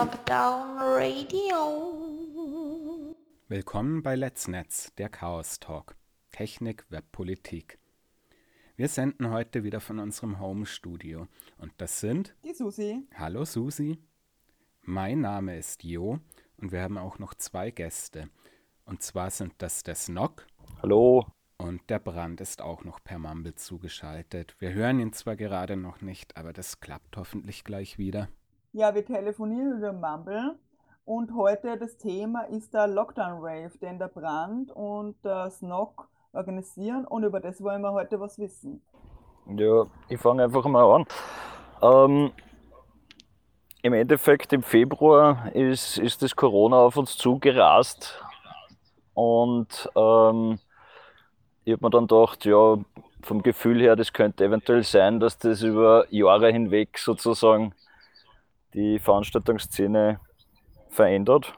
Lockdown Radio. Willkommen bei Let's Netz, der Chaos Talk. Technik, Web, Politik. Wir senden heute wieder von unserem Home-Studio. Und das sind. Die Susi. Hallo Susi. Mein Name ist Jo und wir haben auch noch zwei Gäste. Und zwar sind das der Snock. Hallo. Und der Brand ist auch noch per Mumble zugeschaltet. Wir hören ihn zwar gerade noch nicht, aber das klappt hoffentlich gleich wieder. Ja, wir telefonieren über Mumble und heute das Thema ist der Lockdown Rave, den der Brand und der Snock organisieren und über das wollen wir heute was wissen. Ja, ich fange einfach mal an. Ähm, Im Endeffekt im Februar ist, ist das Corona auf uns zugerast und ähm, ich habe mir dann gedacht, ja, vom Gefühl her, das könnte eventuell sein, dass das über Jahre hinweg sozusagen die Veranstaltungsszene verändert.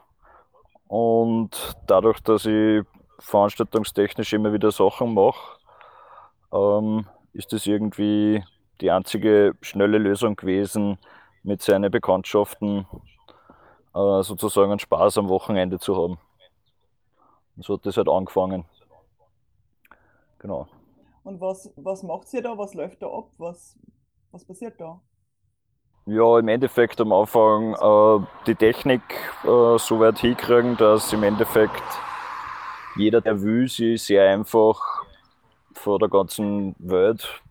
Und dadurch, dass ich veranstaltungstechnisch immer wieder Sachen mache, ähm, ist das irgendwie die einzige schnelle Lösung gewesen, mit seinen Bekanntschaften äh, sozusagen einen Spaß am Wochenende zu haben. Und so hat das halt angefangen. Genau. Und was, was macht ihr da? Was läuft da ab? Was, was passiert da? Ja, im Endeffekt am Anfang äh, die Technik äh, so weit hinkriegen, dass im Endeffekt jeder, der will, sie sehr einfach vor der ganzen Welt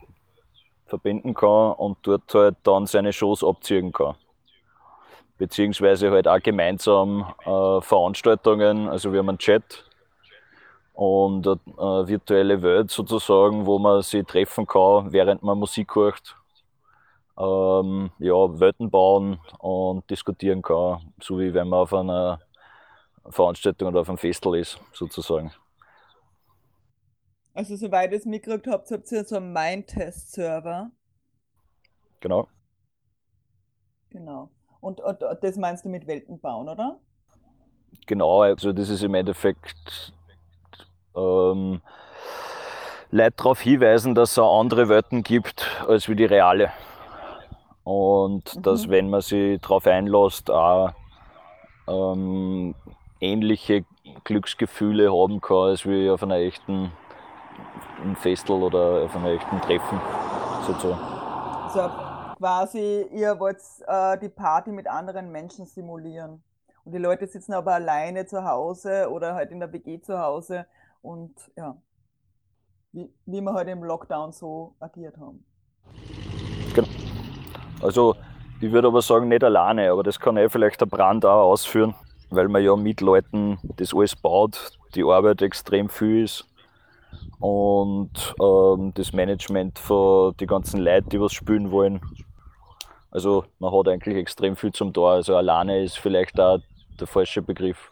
verbinden kann und dort halt dann seine Shows abziehen kann. Beziehungsweise halt auch gemeinsam äh, Veranstaltungen, also wir haben einen Chat und eine äh, virtuelle Welt sozusagen, wo man sich treffen kann, während man Musik hört ähm, ja, Welten bauen und diskutieren kann, so wie wenn man auf einer Veranstaltung oder auf einem Festival ist, sozusagen. Also soweit ich es mitgekriegt habe, habt ihr so einen Mind-Test-Server. Genau. Genau. Und, und, das meinst du mit Welten bauen, oder? Genau, also das ist im Endeffekt ähm, Leute darauf hinweisen, dass es auch andere Welten gibt als wie die reale. Und mhm. dass, wenn man sich darauf einlässt, auch ähm, ähnliche Glücksgefühle haben kann, als wie auf einer echten Festel oder auf einer echten Treffen. Sozusagen. Also quasi, ihr wollt äh, die Party mit anderen Menschen simulieren. Und die Leute sitzen aber alleine zu Hause oder halt in der WG zu Hause und ja, wie, wie wir heute halt im Lockdown so agiert haben. Also ich würde aber sagen, nicht alleine, aber das kann eh vielleicht der Brand auch ausführen, weil man ja mit Leuten das alles baut, die Arbeit extrem viel ist und ähm, das Management für die ganzen Leute, die was spielen wollen. Also man hat eigentlich extrem viel zum Tor. Also alleine ist vielleicht auch der falsche Begriff.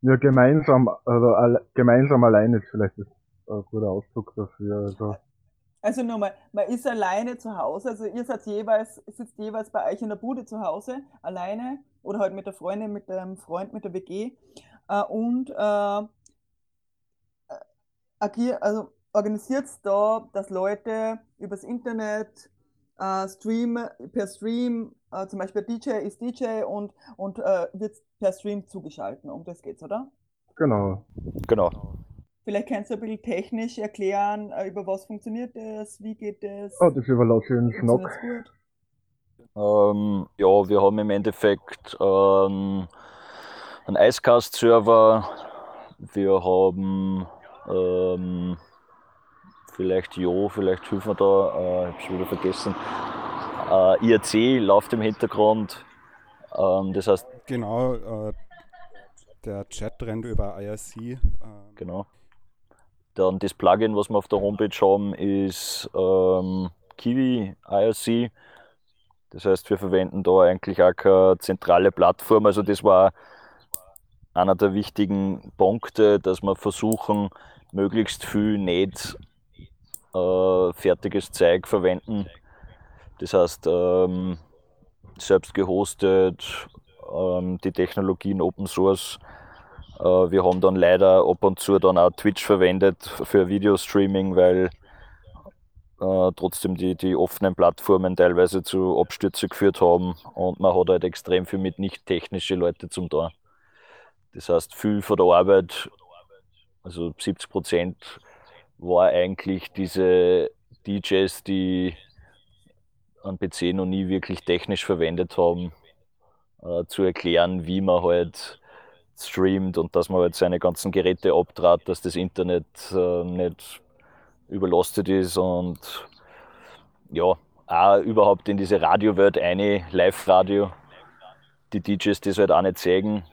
Ja, gemeinsam, also alle, gemeinsam alleine ist vielleicht ein guter Ausdruck dafür. Also also nochmal, man ist alleine zu Hause, also ihr seid jeweils, sitzt jeweils bei euch in der Bude zu Hause, alleine oder halt mit der Freundin, mit dem Freund, mit der WG äh, und äh, agier, also organisiert da, dass Leute übers Internet äh, Stream, per Stream, äh, zum Beispiel DJ ist DJ und, und äh, wird per Stream zugeschalten. Um das geht's, oder? Genau. Genau. Vielleicht kannst du ein bisschen technisch erklären, äh, über was funktioniert das, wie geht das? Oh, das überlasse ich den Schnack. Ähm, ja, wir haben im Endeffekt ähm, einen Icecast-Server. Wir haben ähm, vielleicht Jo, vielleicht hilft mir da, äh, ich habe schon wieder vergessen. Äh, IRC läuft im Hintergrund. Ähm, das heißt. Genau, äh, der Chat rennt über IRC. Ähm, genau. Dann das Plugin, was wir auf der Homepage haben, ist ähm, Kiwi IRC. Das heißt, wir verwenden da eigentlich auch keine zentrale Plattform. Also das war einer der wichtigen Punkte, dass wir versuchen, möglichst viel nicht äh, fertiges Zeug verwenden. Das heißt, ähm, selbst gehostet, ähm, die Technologien Open Source. Äh, wir haben dann leider ab und zu dann auch Twitch verwendet für Videostreaming, weil äh, trotzdem die, die offenen Plattformen teilweise zu Abstürzen geführt haben und man hat halt extrem viel mit nicht technischen Leuten zum da. Das heißt, viel von der Arbeit, also 70 Prozent, war eigentlich diese DJs, die einen PC noch nie wirklich technisch verwendet haben, äh, zu erklären, wie man halt streamt und dass man halt seine ganzen Geräte abtrat, dass das Internet äh, nicht überlastet ist und ja, auch überhaupt in diese Radiowelt eine, Live-Radio, die DJs das halt auch nicht zeigen,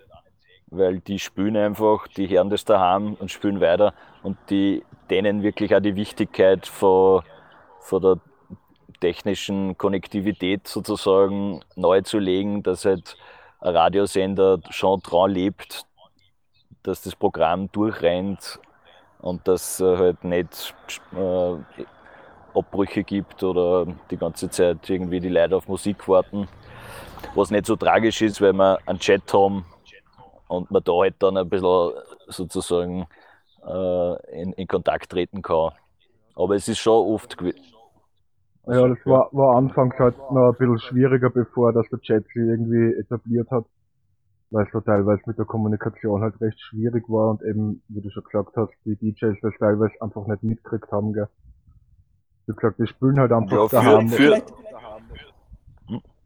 weil die spielen einfach, die hören das daheim und spielen weiter und die denen wirklich auch die Wichtigkeit von, von der technischen Konnektivität sozusagen neu zu legen, dass halt ein Radiosender schon dran lebt, dass das Programm durchrennt und dass äh, halt nicht äh, Abbrüche gibt oder die ganze Zeit irgendwie die Leute auf Musik warten. Was nicht so tragisch ist, weil wir einen Chat haben und man da halt dann ein bisschen sozusagen äh, in, in, Kontakt treten kann. Aber es ist schon oft gewesen. Ja, das war, war anfangs halt noch ein bisschen schwieriger, bevor das der Chat sich irgendwie etabliert hat weil es da teilweise mit der Kommunikation halt recht schwierig war und eben, wie du schon gesagt hast, die DJs das teilweise einfach nicht mitgekriegt haben, gell. Wie gesagt, die spielen halt einfach ja, für, daheim. Für,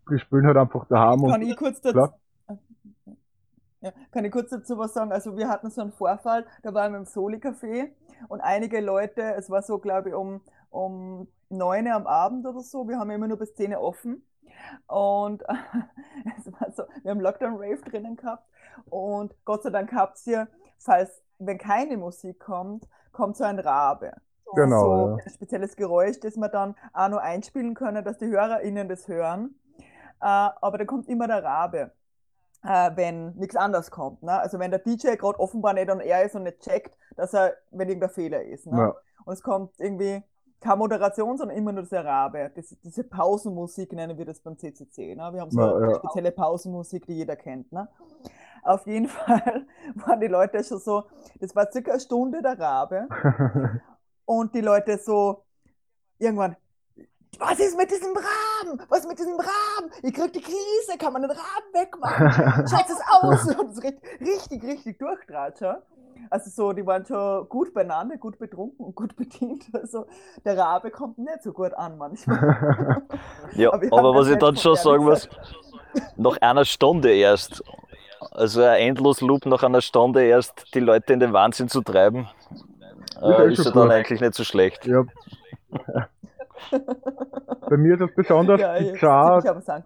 die spielen halt einfach daheim Kann und, ich kurz dazu, ja, kann ich kurz dazu was sagen? Also wir hatten so einen Vorfall, da waren wir im Soli-Café und einige Leute, es war so, glaube ich, um, um 9 Uhr am Abend oder so, wir haben immer nur bis 10 Uhr offen und es war so, wir haben Lockdown Rave drinnen gehabt und Gott sei Dank habt ihr, falls, wenn keine Musik kommt, kommt so ein Rabe. Genau. So ein spezielles Geräusch, das wir dann auch noch einspielen können, dass die HörerInnen das hören. Äh, aber da kommt immer der Rabe. Äh, wenn nichts anderes kommt. Ne? Also wenn der DJ gerade offenbar nicht on air ist und nicht checkt, dass er, wenn irgendein Fehler ist. Ne? Ja. Und es kommt irgendwie keine Moderation, sondern immer nur das Arabe. Das, diese Pausenmusik nennen wir das beim CCC. Ne? Wir haben so ja, eine ja. spezielle Pausenmusik, die jeder kennt. Ne? Auf jeden Fall waren die Leute schon so, das war circa eine Stunde der Rabe. und die Leute so, irgendwann, was ist mit diesem Raben? Was ist mit diesem Raben? Ich krieg die Krise, kann man den Raben wegmachen? Schaut es aus? Und das richtig, richtig, richtig durchtratscher. Also so, die waren schon gut beieinander, gut betrunken und gut bedient. Also der Rabe kommt nicht so gut an manchmal. ja, aber, aber was ich dann schon sagen muss, nach einer Stunde erst, also ein Endlos-Loop nach einer Stunde erst die Leute in den Wahnsinn zu treiben, äh, ist ja dann eigentlich nicht so schlecht. Ja. Bei mir ist das besonders ja, bizarr,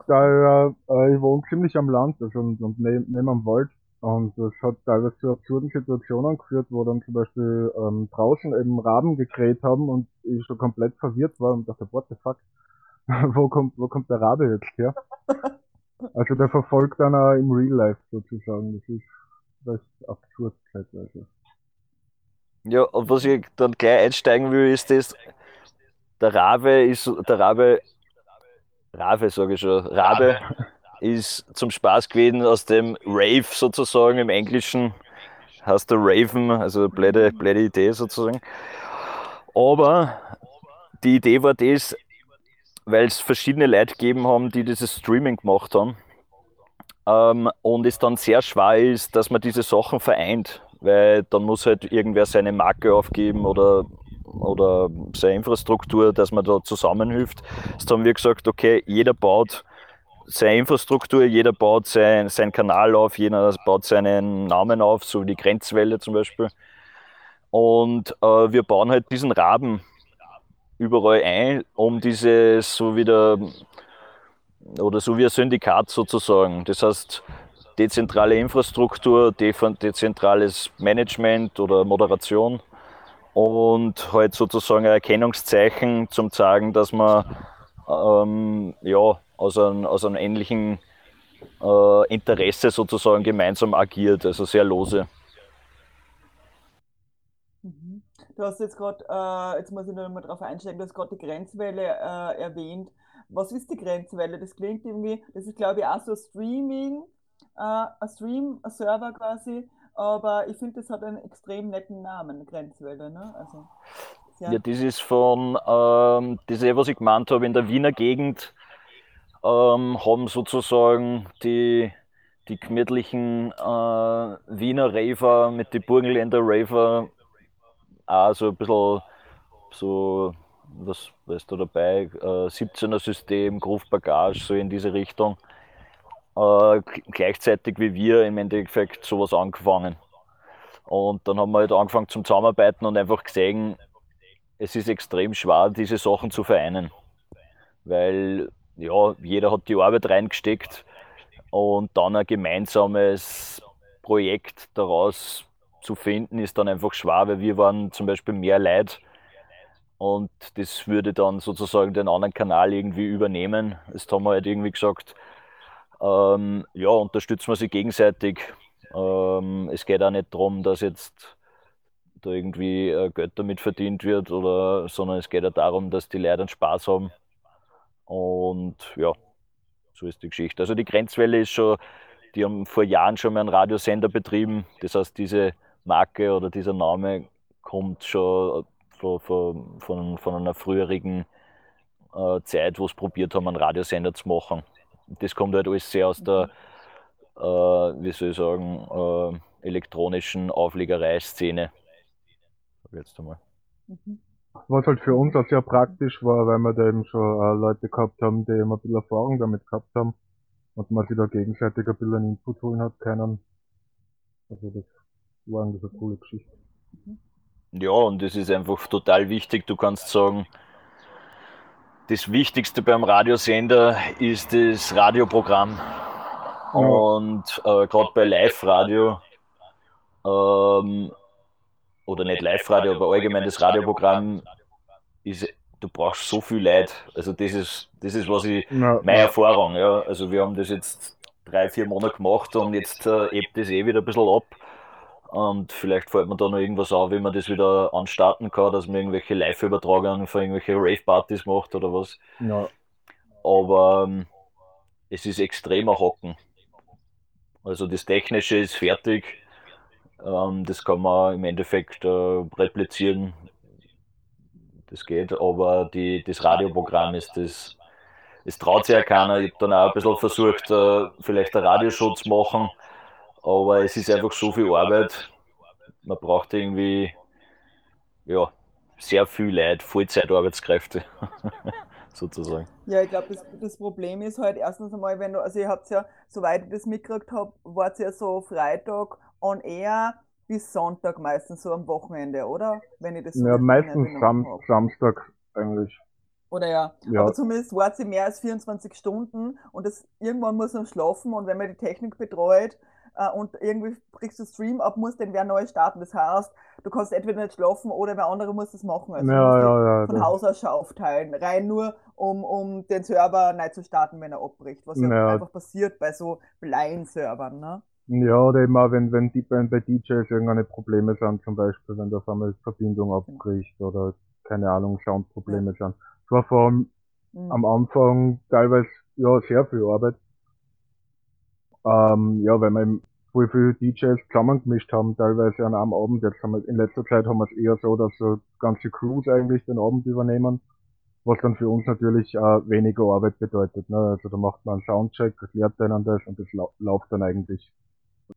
da äh, ich wohne ziemlich am Land, also und, und neben, neben am Wald. Und das hat teilweise zu absurden Situationen geführt, wo dann zum Beispiel ähm, draußen eben Raben gekräht haben und ich schon komplett verwirrt war und dachte, what the fuck, wo kommt, wo kommt der Rabe jetzt her? Also der verfolgt dann auch im Real Life sozusagen. Das ist recht absurd zeitweise. Ja, und was ich dann gleich einsteigen will, ist das, der Rabe ist, der Rabe, Rabe sage ich schon, Rabe ist zum Spaß gewesen aus dem Rave sozusagen im Englischen heißt der Raven, also blöde, blöde Idee sozusagen. Aber die Idee war das, weil es verschiedene Leute gegeben haben, die dieses Streaming gemacht haben. Ähm, und es dann sehr schwer ist, dass man diese Sachen vereint, weil dann muss halt irgendwer seine Marke aufgeben oder, oder seine Infrastruktur, dass man da zusammenhilft. Jetzt haben wir gesagt, okay, jeder baut seine Infrastruktur, jeder baut sein, seinen Kanal auf, jeder baut seinen Namen auf, so wie die Grenzwelle zum Beispiel. Und äh, wir bauen halt diesen Raben überall ein, um dieses so wieder oder so wie ein Syndikat sozusagen. Das heißt, dezentrale Infrastruktur, dezentrales Management oder Moderation und halt sozusagen ein Erkennungszeichen zum zeigen, dass man ähm, ja, aus einem, aus einem ähnlichen äh, Interesse sozusagen gemeinsam agiert, also sehr lose. Mhm. Du hast jetzt gerade, äh, jetzt muss ich noch mal drauf einsteigen, du hast gerade die Grenzwelle äh, erwähnt. Was ist die Grenzwelle? Das klingt irgendwie, das ist glaube ich auch so Streaming, äh, ein Stream-Server quasi, aber ich finde, das hat einen extrem netten Namen, Grenzwelle. Ne? Also, ja. ja, das ist von, ähm, das ist eh, was ich gemeint habe, in der Wiener Gegend ähm, haben sozusagen die, die gemütlichen äh, Wiener Raver mit den Burgenländer Raver auch so ein bisschen so, was, ist da dabei, äh, 17er System, Groove Bagage, so in diese Richtung. Äh, gleichzeitig wie wir im Endeffekt sowas angefangen. Und dann haben wir halt angefangen zum Zusammenarbeiten und einfach gesehen, es ist extrem schwer, diese Sachen zu vereinen. Weil ja, jeder hat die Arbeit reingesteckt und dann ein gemeinsames Projekt daraus zu finden, ist dann einfach schwer, weil wir waren zum Beispiel mehr Leute und das würde dann sozusagen den anderen Kanal irgendwie übernehmen. Das haben wir halt irgendwie gesagt, ähm, ja, unterstützen wir sie gegenseitig. Ähm, es geht auch nicht darum, dass jetzt da irgendwie äh, Geld damit verdient wird, oder, sondern es geht auch darum, dass die Leute einen Spaß haben. Und ja, so ist die Geschichte. Also die Grenzwelle ist schon, die haben vor Jahren schon mal einen Radiosender betrieben. Das heißt, diese Marke oder dieser Name kommt schon von, von, von, von einer früheren äh, Zeit, wo sie probiert haben, einen Radiosender zu machen. Das kommt halt alles sehr aus der, äh, wie soll ich sagen, äh, elektronischen Auflegerei-Szene. Jetzt einmal. Mhm. Was halt für uns auch sehr praktisch war, weil wir da eben schon äh, Leute gehabt haben, die eben ein bisschen Erfahrung damit gehabt haben und man sich da gegenseitig ein bisschen Input holen hat können. Also das war eigentlich eine coole Geschichte. Ja, und es ist einfach total wichtig. Du kannst sagen, das Wichtigste beim Radiosender ist das Radioprogramm. Ja. Und äh, gerade bei Live-Radio, ähm, oder nicht Live-Radio, aber allgemein das Radioprogramm, ist, du brauchst so viel Leid. Also das ist, das ist was ich, ja. meine Erfahrung. Ja. Also wir haben das jetzt drei, vier Monate gemacht und jetzt äh, hebt das eh wieder ein bisschen ab. Und vielleicht fällt mir da noch irgendwas auf, wie man das wieder anstarten kann, dass man irgendwelche Live-Übertragungen von irgendwelchen Rave-Partys macht oder was. Ja. Aber ähm, es ist extremer Hocken. Also das Technische ist fertig. Ähm, das kann man im Endeffekt äh, replizieren. Das geht, aber die, das Radioprogramm ist das. Es traut sich ja keiner. Ich habe dann auch ein bisschen versucht, äh, vielleicht eine Radioshow zu machen aber es ist einfach so viel Arbeit. Man braucht irgendwie ja, sehr viel Leute, Vollzeitarbeitskräfte sozusagen. Ja, ich glaube, das, das Problem ist halt erstens einmal, wenn du, also ihr habt ja, soweit ich das mitgekriegt habe, wart ja so Freitag on air bis Sonntag meistens so am Wochenende, oder? Wenn ich das so Ja, meistens Sam hab. Samstag eigentlich. Oder ja. ja. Aber zumindest wart sie mehr als 24 Stunden und das, irgendwann muss man schlafen und wenn man die Technik betreut, äh, und irgendwie kriegst du Stream ab, musst den wer neu starten. Das heißt, du kannst entweder nicht schlafen oder wer andere muss das machen. Also ja, ja, ja, von Haus aus schon aufteilen. Rein nur, um, um den Server neu zu starten, wenn er abbricht. Was ja, einfach passiert bei so Blind-Servern. Ne? Ja, oder eben auch, wenn, wenn die bei, bei DJs irgendeine Probleme sind, zum Beispiel, wenn da auf einmal Verbindung genau. abbricht oder keine Ahnung, Soundprobleme ja. sind. Es war vor allem mhm. am Anfang teilweise ja sehr viel Arbeit ähm, ja, weil wir voll viele DJs zusammengemischt haben, teilweise an einem Abend. Jetzt haben wir, in letzter Zeit haben wir es eher so, dass so ganze Crews eigentlich den Abend übernehmen, was dann für uns natürlich äh, weniger Arbeit bedeutet. Ne? Also da macht man einen Soundcheck, erklärt denen das und das lau läuft dann eigentlich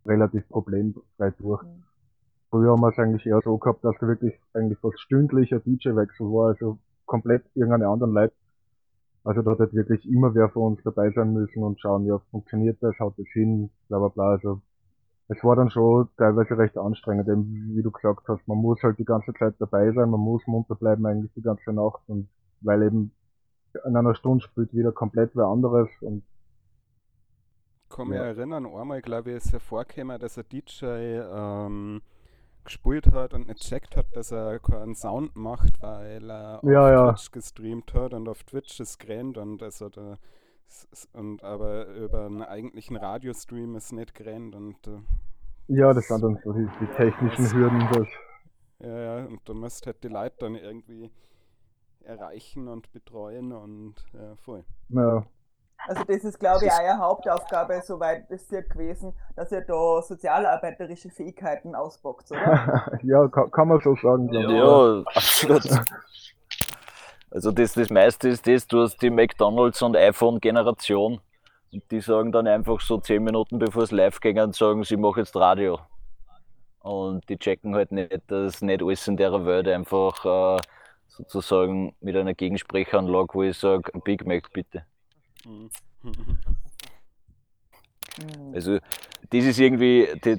relativ problemfrei durch. Mhm. Früher haben wir es eigentlich eher so gehabt, dass da wirklich eigentlich fast stündlicher DJ-Wechsel war, also komplett irgendeine anderen Leute also da hat wirklich immer wer von uns dabei sein müssen und schauen, ja, funktioniert das, haut das hin, bla bla bla. Also es war dann schon teilweise recht anstrengend, denn wie du gesagt hast, man muss halt die ganze Zeit dabei sein, man muss munter bleiben eigentlich die ganze Nacht und weil eben in einer Stunde spielt wieder komplett wer anderes und ich kann mich ja. erinnern, einmal glaube ich ist ja vorgekommen, dass ein DJ ähm, gespielt hat und nicht checkt hat, dass er keinen Sound macht, weil er auf ja. Twitch gestreamt hat und auf Twitch ist gerannt und also da Und aber über einen eigentlichen Radiostream ist nicht gerannt und äh, ja, das sind dann so die, die technischen das, Hürden. Das. Ja, ja, und du musst halt die Leute dann irgendwie erreichen und betreuen und ja, voll. Ja. Also das ist, glaube ich, eure Hauptaufgabe, soweit es hier gewesen, dass ihr da sozialarbeiterische Fähigkeiten ausbockt, oder? ja, kann, kann, man so sagen. Ja, ja, absolut. Also das, das meiste ist das, du hast die McDonalds und iPhone-Generation und die sagen dann einfach so zehn Minuten bevor es live ging und sagen, sie machen jetzt Radio. Und die checken halt nicht, dass nicht alles in der Welt einfach äh, sozusagen mit einer Gegensprechanlage, wo ich sage, Big Mac bitte. Mhm. Also das ist irgendwie, das,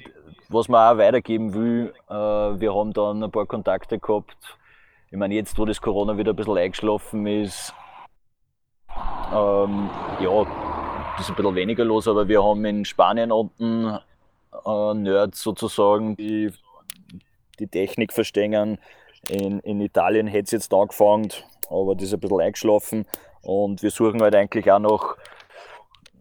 was man auch weitergeben will. Äh, wir haben dann ein paar Kontakte gehabt. Ich meine, jetzt, wo das Corona wieder ein bisschen eingeschlafen ist, ähm, ja, ist ein bisschen weniger los, aber wir haben in Spanien unten äh, Nerds sozusagen, die die Technik verstehen. In, in Italien hätte es jetzt angefangen, aber das ist ein bisschen eingeschlafen. Und wir suchen halt eigentlich auch noch,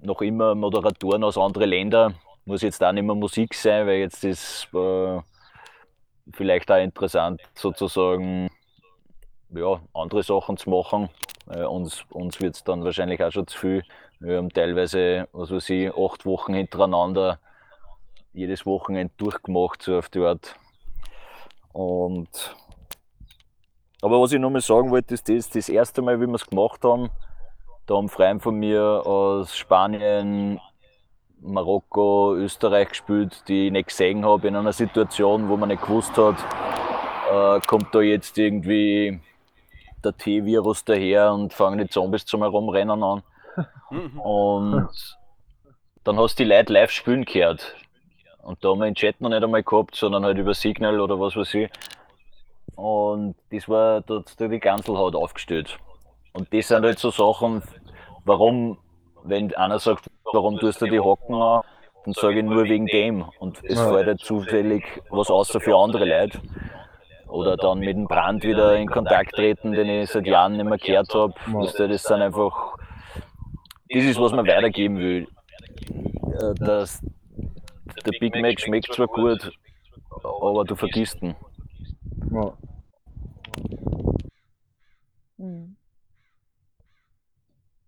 noch immer Moderatoren aus anderen Ländern. Muss jetzt auch nicht mehr Musik sein, weil jetzt ist äh, vielleicht auch interessant, sozusagen ja, andere Sachen zu machen. Äh, uns uns wird es dann wahrscheinlich auch schon zu viel. Wir haben teilweise, was weiß ich, acht Wochen hintereinander jedes Wochenende durchgemacht, so auf die Art. Und aber was ich noch mal sagen wollte, ist das, das erste Mal, wie wir es gemacht haben, da haben Freunde von mir aus Spanien, Marokko, Österreich gespielt, die ich nicht gesehen habe, in einer Situation, wo man nicht gewusst hat, äh, kommt da jetzt irgendwie der T-Virus daher und fangen die Zombies zum Herumrennen an. Und dann hast du die Leute live spielen gehört. Und da haben wir den Chat noch nicht einmal gehabt, sondern halt über Signal oder was weiß ich. Und das war, da hat die Ganselhaut aufgestellt. Und das sind halt so Sachen, warum, wenn einer sagt, warum tust du die Hocken an, dann sage ich nur wegen dem. Und es fällt halt zufällig was außer für andere Leute. Oder dann mit dem Brand wieder in Kontakt treten, den ich seit Jahren nicht mehr gehört habe. Das sind einfach das ist, was man weitergeben will. Äh, das, der Big Mac schmeckt zwar gut, aber du vergisst ihn. Ja. Hm.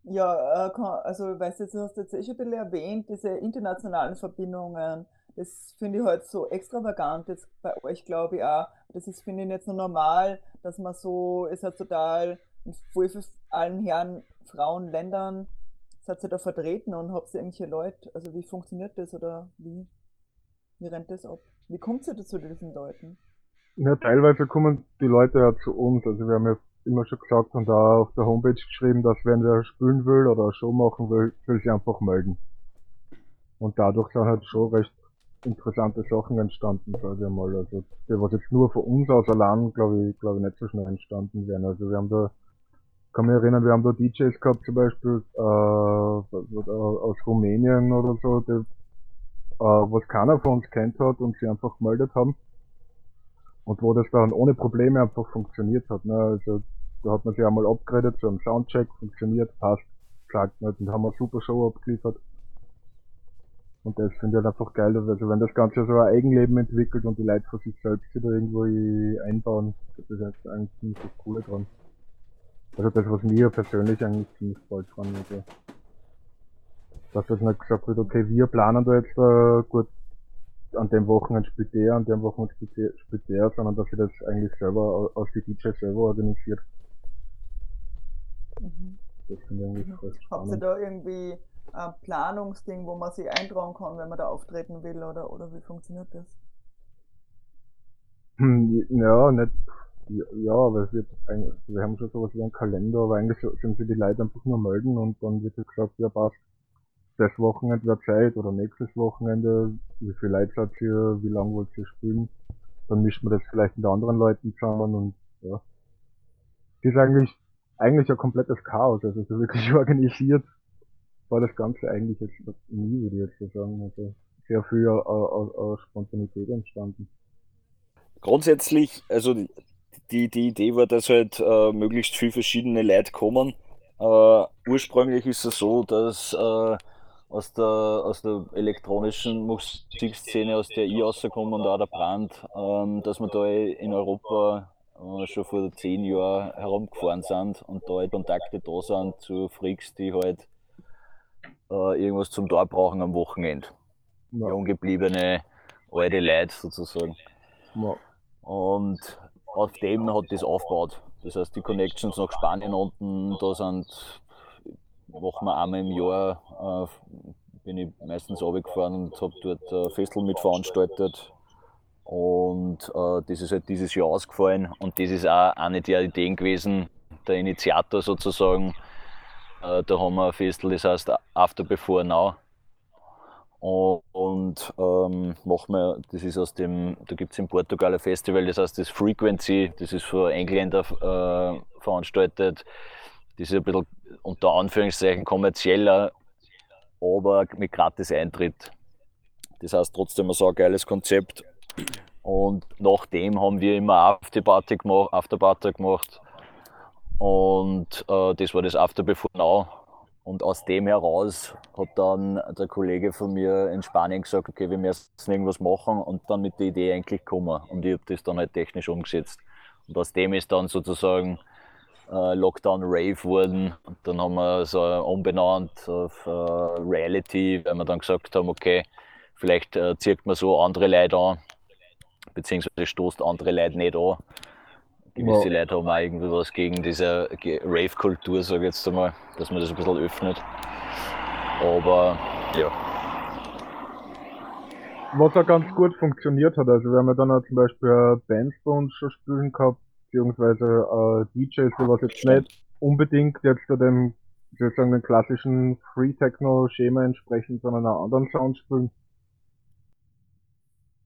Ja, äh, also weißt du, du hast jetzt eh schon ein bisschen erwähnt, diese internationalen Verbindungen. Das finde ich halt so extravagant jetzt bei euch, glaube ich auch. Das ist, finde ich, nicht so normal, dass man so, ist halt total in voll allen Herren, Frauen, Ländern seid ihr da vertreten und habt ihr irgendwelche Leute? Also wie funktioniert das oder wie, wie rennt das ab? Wie kommt ihr zu diesen Leuten? Ja, teilweise kommen die Leute ja zu uns. Also wir haben ja immer schon gesagt und da auf der Homepage geschrieben, dass wenn wer spielen will oder eine Show machen will, soll sich einfach melden. Und dadurch sind halt schon recht interessante Sachen entstanden, sage ich mal. Also, die, was jetzt nur von uns aus allein, glaube ich, glaube ich, nicht so schnell entstanden wären. Also, wir haben da kann mich erinnern, wir haben da DJs gehabt, zum Beispiel äh, aus Rumänien oder so, die, äh, was keiner von uns kennt hat und sie einfach gemeldet haben. Und wo das dann ohne Probleme einfach funktioniert hat. Ne? Also da hat man sich einmal upgradet zu einem Soundcheck, funktioniert, passt, sagt nicht und haben eine super Show abgeliefert. Und das finde ich halt einfach geil, also wenn das Ganze so ein Eigenleben entwickelt und die Leute von sich selbst wieder irgendwo einbauen, das ist jetzt eigentlich ziemlich das Coole dran. Also das, was mir persönlich eigentlich ziemlich bald fand. Also, dass das nicht gesagt wird, okay, wir planen da jetzt äh, gut, an dem Wochenende spielt der, an dem Wochenende spielt der, sondern dass sie das eigentlich selber aus die DJs selber organisiert. Mhm. Das finde ich eigentlich mhm. recht spannend. Habt ihr da irgendwie ein Planungsding, wo man sich eintragen kann, wenn man da auftreten will, oder, oder wie funktioniert das? Hm, ja, nicht ja, aber es wird eigentlich, wir haben schon sowas wie einen Kalender, aber eigentlich sind sie die Leute einfach nur melden und dann wird gesagt, ja passt, das Wochenende wäre Zeit oder nächstes Wochenende, wie viel Leute seid ihr, wie lange wollt ihr spielen, dann mischt man das vielleicht mit anderen Leuten zusammen und ja. Es ist eigentlich, eigentlich ein komplettes Chaos, also so wirklich organisiert war das Ganze eigentlich jetzt nie, würde ich jetzt so sagen, also sehr viel aus, aus Spontanität entstanden. Grundsätzlich, also die, die Idee war, dass halt äh, möglichst viele verschiedene Leute kommen. Äh, ursprünglich ist es so, dass äh, aus, der, aus der elektronischen Musikszene, aus der ich rauskomme und auch der Brand, ähm, dass wir da in Europa äh, schon vor zehn Jahren herumgefahren sind und da halt Kontakte da sind zu Freaks, die halt äh, irgendwas zum Tor brauchen am Wochenende. Ja. Junggebliebene alte Leute sozusagen. Ja. Und auf dem hat das aufgebaut. Das heißt, die Connections nach Spanien unten, da sind, machen wir einmal im Jahr, äh, bin ich meistens runtergefahren und habe dort äh, Festel mit veranstaltet. Und äh, das ist halt dieses Jahr ausgefallen und das ist auch eine der Ideen gewesen, der Initiator sozusagen. Äh, da haben wir ein Festel, das heißt After Before Now. Und ähm, machen wir, das ist aus dem, da gibt es in Portugal ein Festival, das heißt das Frequency, das ist für Engländer äh, veranstaltet. Das ist ein bisschen unter Anführungszeichen kommerzieller, aber mit gratis Eintritt. Das heißt trotzdem ein so geiles Konzept. Und nachdem haben wir immer Afterparty gemacht, Afterparty gemacht. Und äh, das war das After Before Now. Und aus dem heraus hat dann der Kollege von mir in Spanien gesagt, okay, wir müssen irgendwas machen und dann mit der Idee eigentlich kommen. Und ich habe das dann halt technisch umgesetzt. Und aus dem ist dann sozusagen äh, Lockdown Rave wurden. Und dann haben wir so umbenannt auf äh, Reality, weil wir dann gesagt haben, okay, vielleicht äh, zieht man so andere Leute an, beziehungsweise stoßt andere Leute nicht an. Gewisse ja. Leute haben auch irgendwie was gegen diese Rave-Kultur, sage ich jetzt einmal, dass man das ein bisschen öffnet. Aber ja. Was auch ganz gut funktioniert hat, also wir haben ja dann auch zum Beispiel Bands bei uns schon spielen gehabt, beziehungsweise äh, DJs, die was jetzt nicht unbedingt jetzt dem, sozusagen dem klassischen Free Techno Schema entsprechen, sondern auch anderen Sounds spielen.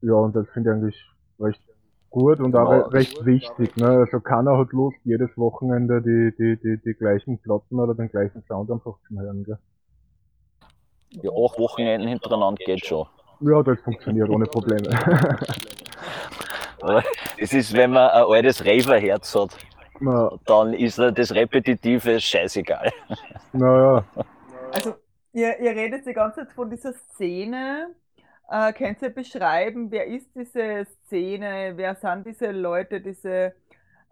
Ja, und das finde ich eigentlich recht gut und auch genau. recht wichtig. Ne? Also keiner hat Lust, jedes Wochenende die, die, die, die gleichen Platten oder den gleichen Sound einfach zu hören. Gell? Ja, acht Wochenenden hintereinander geht schon. Ja, das funktioniert ohne Probleme. das ist, wenn man ein altes Raver-Herz hat, ja. dann ist das Repetitive scheißegal. Naja. Also, ihr, ihr redet die ganze Zeit von dieser Szene, äh, könnt ihr beschreiben, wer ist diese Szene, wer sind diese Leute, diese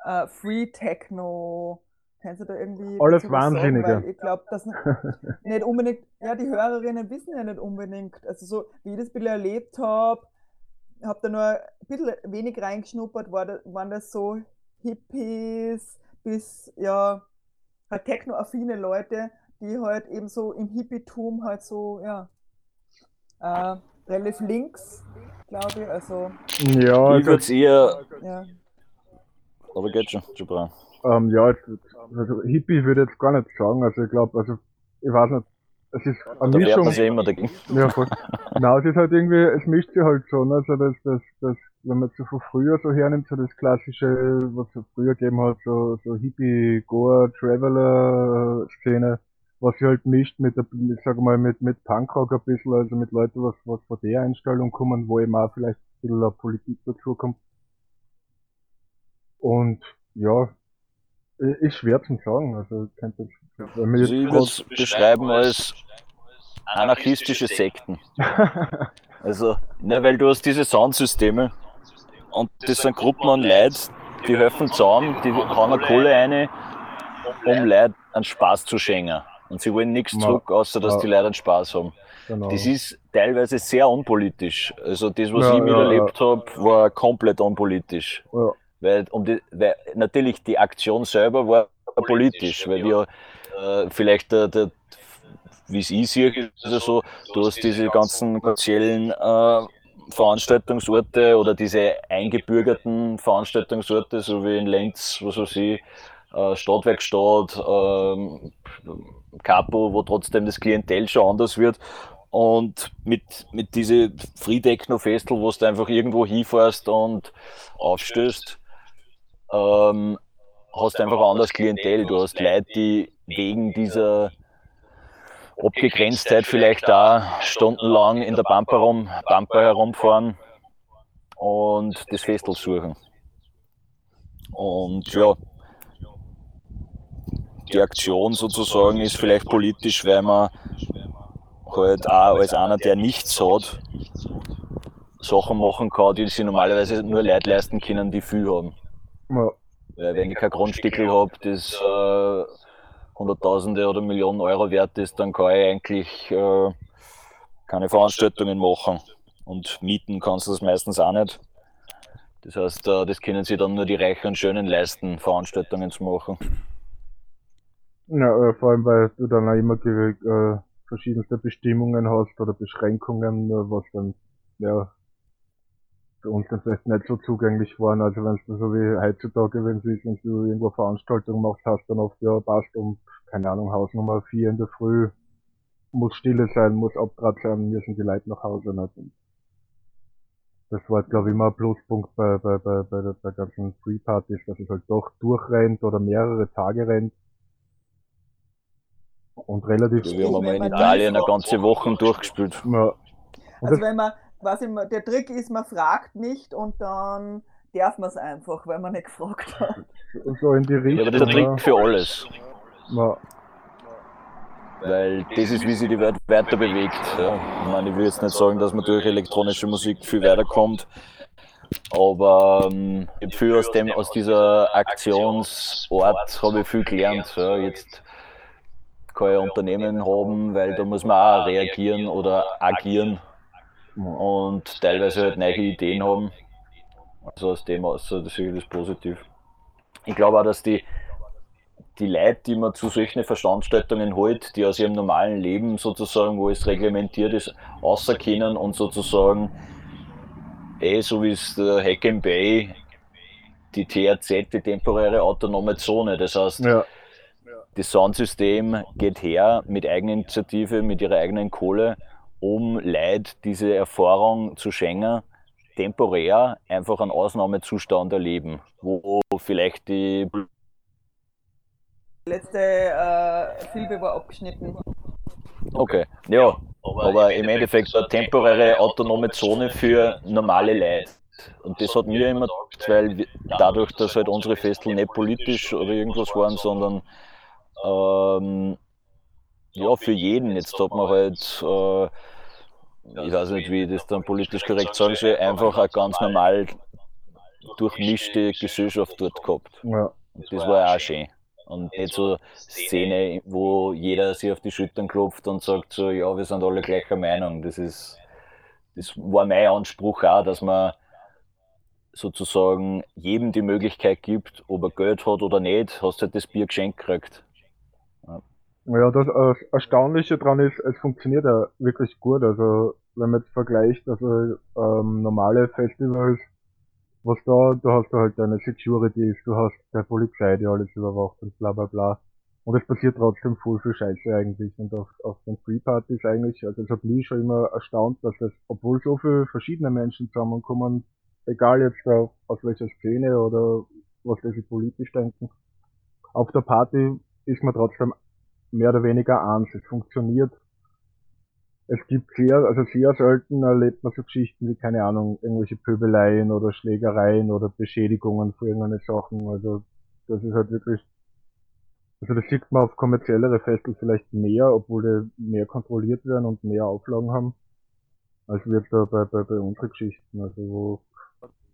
äh, Free Techno? Kennst du da irgendwie. Alles Wahnsinnige. Sagen, ich glaube, dass nicht unbedingt, ja, die Hörerinnen wissen ja nicht unbedingt, also so wie ich das ein bisschen erlebt habe, habe da nur ein bisschen wenig reingeschnuppert, war das, waren das so Hippies bis, ja, halt technoaffine Leute, die halt eben so im Hippietum halt so, ja, äh, relativ links, glaube ich. Also, ja, ich würde es eher. Ja. Aber geht schon, super. Ähm, ja, also Hippie würde ich jetzt gar nicht sagen. Also ich glaube, also ich weiß nicht, es ist eine da Mischung. Ja immer dagegen. Ja, voll. Nein, es ist halt irgendwie, es mischt sich halt schon. Also das, das, das, wenn man so von früher so hernimmt, so das klassische, was es früher gegeben hat, so, so Hippie, Goa, Traveler Szene was sie halt mischt mit, der, ich sag mal, mit, mit Punkrock ein bisschen, also mit Leuten, was, was von der Einstellung kommen, wo eben auch vielleicht ein bisschen Politik dazu kommt. Und ja, ist schwer zu sagen. Also, könnte, wenn wir also ich würde es beschreiben als anarchistische Sekten. also, ne, weil du hast diese Soundsysteme und das sind Gruppen an Leuten, die helfen zusammen, die hauen eine Kohle rein, um Leuten einen Spaß zu schenken. Und sie wollen nichts zurück, außer dass ja. die Leute Spaß haben. Genau. Das ist teilweise sehr unpolitisch. Also das, was ja, ich miterlebt ja, habe, war komplett unpolitisch. Weil, um die, weil natürlich die Aktion selber war politisch, weil wir äh, vielleicht der, der wie es ich sehe, ist es so, du hast diese ganzen kommerziellen äh, Veranstaltungsorte oder diese eingebürgerten Veranstaltungsorte, so wie in Lenz, was weiß ich, äh, Stadtwerkstatt, äh, Capo, wo trotzdem das Klientel schon anders wird. Und mit, mit diese Free Techno Festival, wo du einfach irgendwo hinfährst und aufstößt, ähm, hast du einfach ein anderes Klientel. Du hast Leute, die wegen dieser Abgegrenztheit vielleicht da stundenlang in der Bumper, herum, Bumper herumfahren und das Festival suchen. Und ja, die Aktion sozusagen ist vielleicht politisch, weil man halt auch als einer, der nichts hat, Sachen machen kann, die sich normalerweise nur Leute leisten können, die viel haben. Ja. Weil wenn ich kein Grundstückel habe, das äh, Hunderttausende oder Millionen Euro wert ist, dann kann ich eigentlich äh, keine Veranstaltungen machen. Und mieten kannst du das meistens auch nicht. Das heißt, äh, das können sich dann nur die Reichen und Schönen leisten, Veranstaltungen zu machen. Ja, äh, vor allem, weil du dann auch immer äh, verschiedenste Bestimmungen hast oder Beschränkungen, was dann ja, für uns dann vielleicht nicht so zugänglich waren. Also wenn es so wie heutzutage, wenn du, du irgendwo Veranstaltungen machst, hast dann oft ja passt um, keine Ahnung, Hausnummer 4 in der Früh, muss Stille sein, muss Abtrat sein, müssen die Leute nach Hause nicht. Und das war, glaube ich, immer ein Pluspunkt bei, bei, bei, bei, der, bei ganzen Free-Partys, dass es halt doch durchrennt oder mehrere Tage rennt. Und relativ. Wir haben in Italien eine ganze Woche durchgespielt. Ja. Also wenn man, quasi, der Trick ist, man fragt nicht und dann darf man es einfach, weil man nicht gefragt hat. So in die Richtung. Ja, aber das ist der Trick für alles. Ja. Weil das ist, wie sich die Welt weiter bewegt. Ja. Ich meine, ich will jetzt nicht sagen, dass man durch elektronische Musik viel weiterkommt, aber ähm, viel aus, dem, aus dieser Aktionsort habe ich viel gelernt. Ja. Jetzt kann ich Unternehmen haben, weil da muss man auch reagieren oder agieren und teilweise halt neue Ideen haben. Also aus dem aus, das ist positiv. Ich glaube auch, dass die die Leute, die man zu solchen Veranstaltungen holt, die aus ihrem normalen Leben sozusagen, wo es reglementiert ist, außerkennen und sozusagen, eh, so wie es der Hack and Bay, die TRZ, die temporäre autonome Zone, das heißt, ja. das Soundsystem geht her mit Eigeninitiative, mit ihrer eigenen Kohle, um Leute diese Erfahrung zu schenken, temporär einfach einen Ausnahmezustand erleben, wo vielleicht die letzte äh, Silbe war abgeschnitten. Okay, ja, aber im Endeffekt eine temporäre autonome Zone für normale Leute. Und das hat mir immer gedacht, weil dadurch, dass halt unsere Festel nicht politisch oder irgendwas waren, sondern ähm, ja, für jeden. Jetzt hat man halt, äh, ich weiß nicht, wie ich das dann politisch korrekt sagen soll, einfach eine ganz normal durchmischte Gesellschaft dort gehabt. Ja. Und das war ja auch schön. Und nicht so Szene, wo jeder sich auf die Schultern klopft und sagt so, ja, wir sind alle gleicher Meinung. Das ist, das war mein Anspruch auch, dass man sozusagen jedem die Möglichkeit gibt, ob er Geld hat oder nicht, hast du halt das Bier geschenkt gekriegt. Ja. ja, das Erstaunliche daran ist, es funktioniert ja wirklich gut. Also wenn man jetzt vergleicht, also ähm, normale Festivals was da, du hast da halt deine Securities, du hast der Polizei, die alles überwacht und bla bla bla. Und es passiert trotzdem voll viel Scheiße eigentlich. Und auf, auf den Free-Partys eigentlich, also es hat mich schon immer erstaunt, dass es, obwohl so viele verschiedene Menschen zusammenkommen, egal jetzt auf, aus welcher Szene oder was sie politisch denken, auf der Party ist man trotzdem mehr oder weniger eins. Es funktioniert es gibt sehr, also sehr selten erlebt man so Geschichten wie, keine Ahnung, irgendwelche Pöbeleien oder Schlägereien oder Beschädigungen für irgendeine Sachen. Also das ist halt wirklich, also das sieht man auf kommerziellere Festivals vielleicht mehr, obwohl die mehr kontrolliert werden und mehr Auflagen haben, als wird da bei, bei, bei unseren Geschichten. Also wo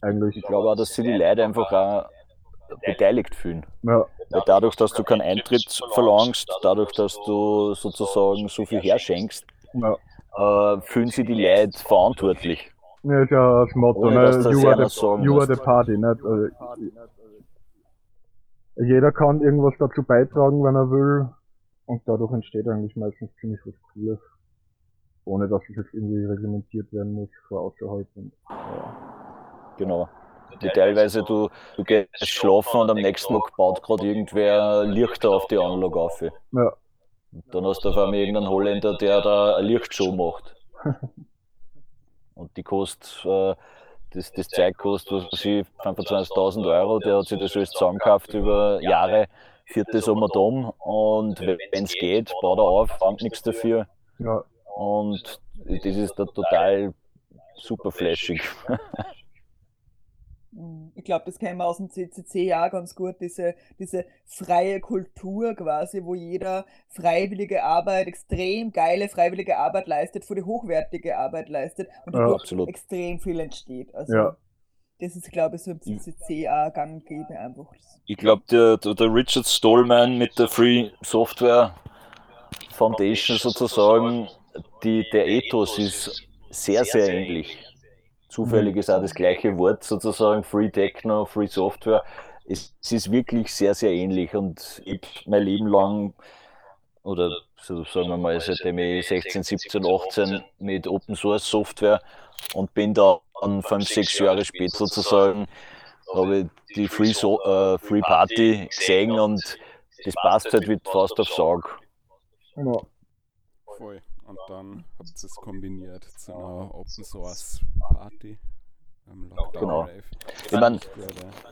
eigentlich. Ich glaube auch, dass sie die Leute einfach auch beteiligt fühlen. Ja. Weil dadurch, dass du keinen Eintritt verlangst, dadurch, dass du sozusagen so viel herschenkst, ja. äh, fühlen sich die Leute verantwortlich. Ja, ist ja das Motto, Ohne, ne? You, are the, you are the party, nicht? Also, jeder kann irgendwas dazu beitragen, wenn er will. Und dadurch entsteht eigentlich meistens ziemlich was Cooles. Ohne dass es jetzt irgendwie reglementiert werden muss vor außerhalb. Und, ja. Genau. Die teilweise du, du gehst schlafen und am nächsten Tag baut gerade irgendwer Lichter auf die Anlage auf. Ja. Dann hast du auf einmal irgendeinen Holländer, der da eine Lichtshow macht. Und die kostet, äh, das, das Zeug kostet, was weiß ich, 25.000 Euro. Der hat sich das alles zusammengekauft über Jahre, führt das um und um. Und wenn es geht, baut er auf, fängt nichts dafür. Ja. Und das ist da total super flashig. Mhm. Ich glaube, das kennen wir aus dem CCC ja ganz gut, diese, diese freie Kultur quasi, wo jeder freiwillige Arbeit, extrem geile freiwillige Arbeit leistet, für die hochwertige Arbeit leistet und Ja, absolut. extrem viel entsteht. Also Ja. das ist, glaube ich, so im CCC auch gang und gäbe einfach. Ich glaube, der, der, der Richard Stallman mit der Free Software Foundation sozusagen, die, der Ethos ist sehr, sehr ähnlich. Zufällig ist auch das gleiche Wort sozusagen, Free Techno, Free Software. Es, es ist wirklich sehr, sehr ähnlich und ich mein Leben lang oder so sagen wir mal, seitdem ich 16, 17, 18 mit Open Source Software und bin da dann fünf, sechs Jahre später sozusagen, habe ich die Free, so äh, Free Party gesehen und das passt halt wie fast auf Saug. Ja. Voll. Und dann habt ihr es kombiniert zu einer Open Source Party am Lockdown Genau. Rave. Ich mein, Gut, ja.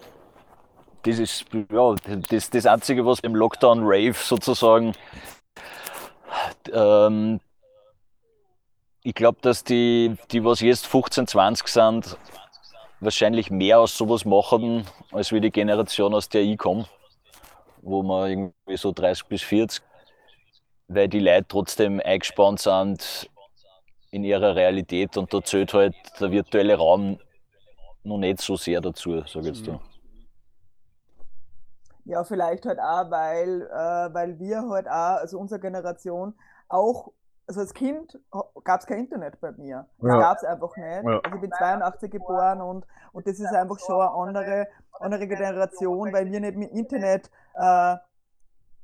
das ist ja, das, das Einzige, was im Lockdown Rave sozusagen, ähm, ich glaube, dass die, die, was jetzt 15, 20 sind, wahrscheinlich mehr aus sowas machen, als wie die Generation, aus der ich komme, wo man irgendwie so 30 bis 40, weil die Leute trotzdem eingespannt sind in ihrer Realität und da zählt halt der virtuelle Raum noch nicht so sehr dazu, sage ich jetzt da. Ja, vielleicht halt auch, weil, äh, weil wir halt auch, also unsere Generation, auch, also als Kind gab es kein Internet bei mir. Das Ja. gab es einfach nicht. Ja. Also ich bin 82 geboren und, und das ist einfach schon eine andere, andere Generation, weil wir nicht mit Internet äh,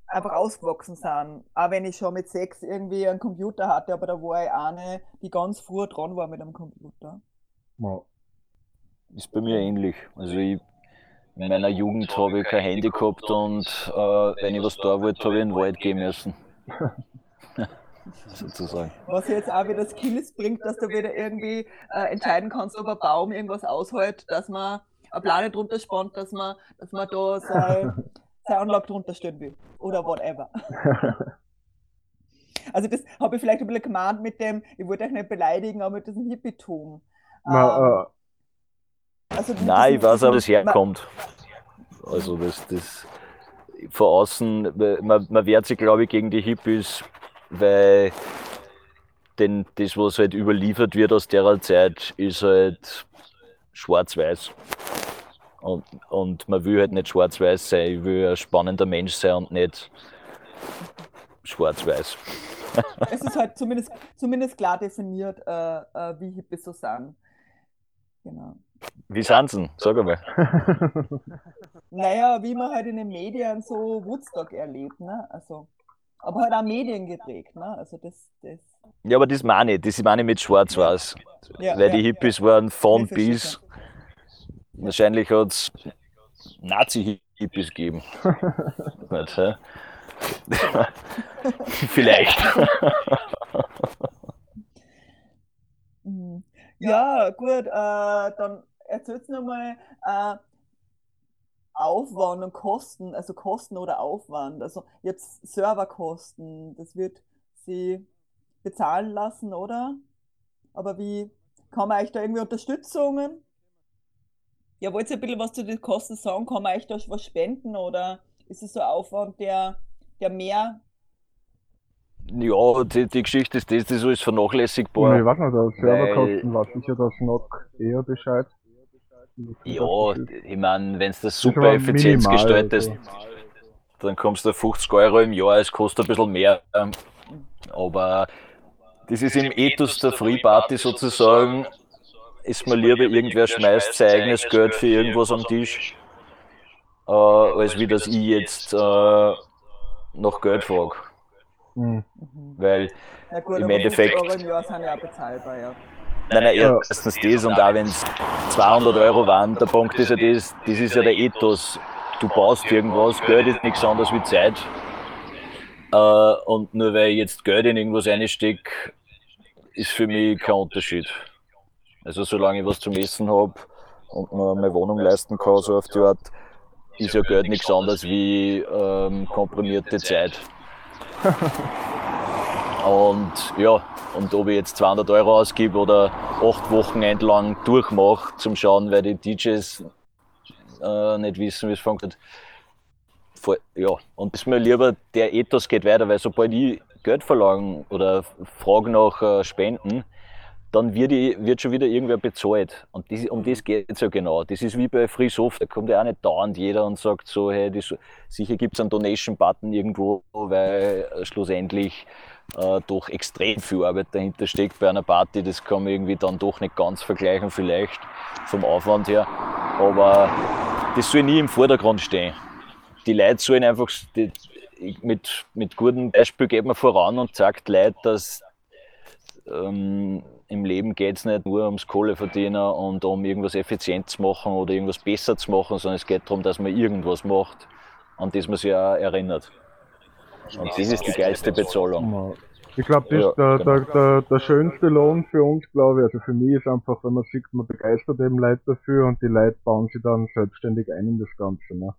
einfach ausgewachsen sind. Auch wenn ich schon mit sechs irgendwie einen Computer hatte, aber da war ich eine, die ganz früh dran war mit einem Computer. Ja. Ist bei mir ähnlich. Also ich, in meiner Jugend habe ich kein Handy gehabt und äh, wenn ich was da wollte, habe ich in den Wald gehen müssen. Sozusagen. Was jetzt auch wieder Skills bringt, dass du wieder irgendwie äh, entscheiden kannst, ob ein Baum irgendwas aushält, dass man eine Plane drunter spannt, dass man, dass man da sein, Anlage drunter stellen will. Oder whatever. Also das habe ich vielleicht ein bisschen gemeint mit dem, ich wollte euch nicht beleidigen, aber mit diesem Hippietum. Na, äh, also Nein, ich weiß auch, wo das herkommt. Also das, das von außen, man, man wehrt sich glaube ich gegen die Hippies, weil denn das, was halt überliefert wird aus der Zeit, ist halt schwarz-weiß. Und, und man will halt nicht schwarz-weiß sein, ich will ein spannender Mensch sein und nicht schwarz-weiß. Es ist halt zumindest, zumindest klar definiert, äh, äh, wie Hippies so sind. Genau. Wie sind sie? Sag einmal. Naja, wie man halt in den Medien so Woodstock erlebt, ne? Also, aber halt auch Medien geprägt, ne? Also das, das. Ja, aber das meine ich, das meine ich mit schwarz-weiß. Ja, Weil ja, die Hippies waren von bis. Wahrscheinlich hat es Nazi-Hippies gegeben. Vielleicht. Ja, gut, äh, dann erzähl's nochmal äh, Aufwand und Kosten, also Kosten oder Aufwand. Also jetzt Serverkosten, das wird sie bezahlen lassen, oder? Aber wie kann man euch da irgendwie Unterstützungen? Ja, wollt ihr ein bisschen was zu den Kosten sagen? Kann man euch da was spenden oder ist es so ein Aufwand, der, der mehr Ja, die, die Geschichte ist das, das ist alles ich vernachlässigbar. weiß nicht, der Serverkosten weiß sicher der Schnock eher Bescheid. Ja, ich meine, wenn du das super effizient minimal, gestaltest, also. dann kommst du auf 50 Euro im Jahr, es kostet ein bisschen mehr. ähm, Aber das ist im Ethos der Free Party sozusagen, ist mir lieber, irgendwer schmeißt sein eigenes Geld für irgendwas am Tisch, äh, als wie dass ich jetzt äh, nach Geld frage. Hm. Weil Ja gut, Im aber 50 Endeffekt- Euro im Jahr sind ja auch bezahlbar, ja. Nein, nein, Ja. erstens das und auch wenn es 200 Euro waren, der Punkt ist ja das, das ist ja der Ethos. Du baust irgendwas, Geld ist nichts anderes wie Zeit. Äh, und nur weil ich jetzt Geld in irgendwas reinstecke, ist für mich kein Unterschied. Also solange ich was zum Essen habe und mir meine Wohnung leisten kann, so auf die Art, ist ja Geld nichts anderes wie ähm, komprimierte Zeit. Und ja, und ob ich jetzt 200 Euro ausgebe oder acht Wochen entlang durchmache, zum Schauen, weil die DJs äh, nicht wissen, wie es funktioniert. Ja, und es ist mir lieber, der Ethos geht weiter, weil sobald ich Geld verlange oder frage nach äh, Spenden, dann wird, ich, wird schon wieder irgendwer bezahlt. Und das, um das geht es ja genau. Das ist wie bei Free Software. Da kommt ja auch nicht dauernd jeder und sagt so, hey, das, sicher gibt es einen Donation-Button irgendwo, weil schlussendlich äh, doch extrem viel Arbeit dahinter steckt bei einer Party. Das kann man irgendwie dann doch nicht ganz vergleichen, vielleicht vom Aufwand her. Aber das soll nie im Vordergrund stehen. Die Leute sollen einfach die, mit, mit gutem Beispiel geht man voran und sagt Leute, dass ähm, im Leben geht es nicht nur ums Kohleverdienen und um irgendwas effizient zu machen oder irgendwas besser zu machen, sondern es geht darum, dass man irgendwas macht, an das man sich auch erinnert. Und das ist die geilste Bezahlung. Ich glaube, das ist der, der, der, der, schönste Lohn für uns, glaube ich. Also für mich ist einfach, wenn man sieht, man begeistert eben Leute dafür und die Leute bauen sich dann selbstständig ein in das Ganze. Ne?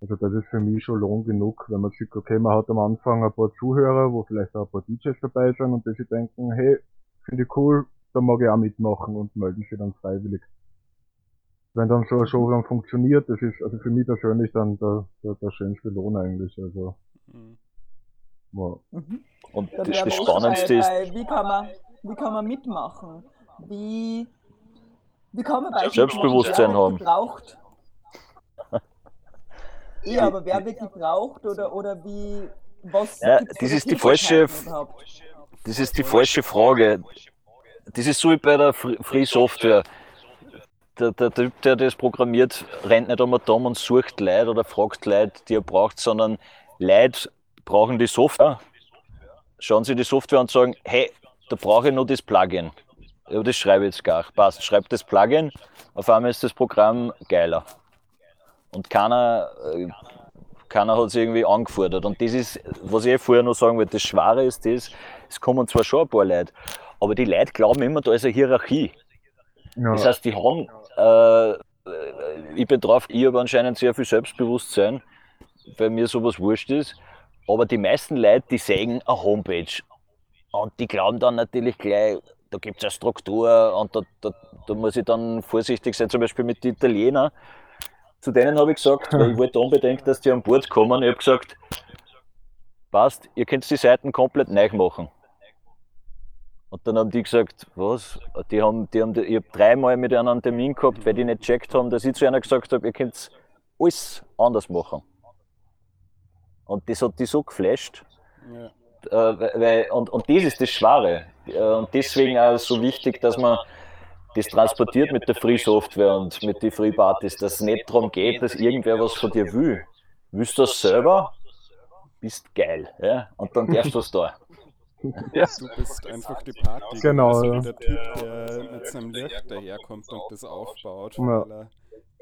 Also das ist für mich schon Lohn genug, wenn man sieht, okay, man hat am Anfang ein paar Zuhörer, wo vielleicht auch ein paar DJs dabei sind und die sich denken, hey, finde ich cool, da mag ich auch mitmachen und melden sich dann freiwillig. Wenn dann so eine Show dann funktioniert, das ist also für mich persönlich dann der, der, der schönste Lohn eigentlich. Also, mhm. ja. Mhm. Und das, das Spannendste ist. Bei, wie, kann man, wie kann man mitmachen? Wie, wie kann man bei Selbstbewusstsein haben? Braucht? Ja, aber wer wirklich braucht oder, oder wie. Was ja, das ist die falsche. Überhaupt? Das ist die falsche Frage. Das ist so wie bei der Free Software. Der, der Typ, der das programmiert, rennt nicht einmal dumm und sucht Leute oder fragt Leute, die er braucht, sondern Leute brauchen die Software. Schauen sie die Software und sagen, hey, da brauche ich nur das Plugin. Ja, das schreibe ich jetzt gar. Passt, schreibt das Plugin, auf einmal ist das Programm geiler. Und keiner äh, keiner hat es irgendwie angefordert. Und das ist, was ich vorher noch sagen wollte, das Schwere ist das, es kommen zwar schon ein paar Leute, aber die Leute glauben immer, da ist eine Hierarchie. Ja. Das heißt, die haben, äh, ich bin drauf, ich habe anscheinend sehr viel Selbstbewusstsein, weil mir sowas wurscht ist. Aber die meisten Leute, die sehen eine Homepage und die glauben dann natürlich gleich, da gibt es eine Struktur und da, da, da, muss ich dann vorsichtig sein, zum Beispiel mit den Italienern zu denen habe ich gesagt, weil ich wollte unbedingt, dass die an Bord kommen. Ich habe gesagt, passt, ihr könnt die Seiten komplett neu machen. Und dann haben die gesagt, was? Die haben, die haben, ich habe dreimal mit einem einen Termin gehabt, weil die nicht gecheckt haben, dass ich zu einer gesagt habe, ihr könnt alles anders machen. Und das hat die so geflasht. Ja. Äh, weil, und, und das ist das Schwere. Äh, und deswegen auch so wichtig, dass man das transportiert mit der Free Software und mit den Free Partys, dass es nicht darum geht, dass irgendwer was von dir will. Willst du das selber? Bist geil. Ja? Und dann darfst du es da. Ja. Du bist einfach die Party. Genau. Also ja. der Typ, der mit seinem Licht daherkommt und das aufbaut, ja. weil er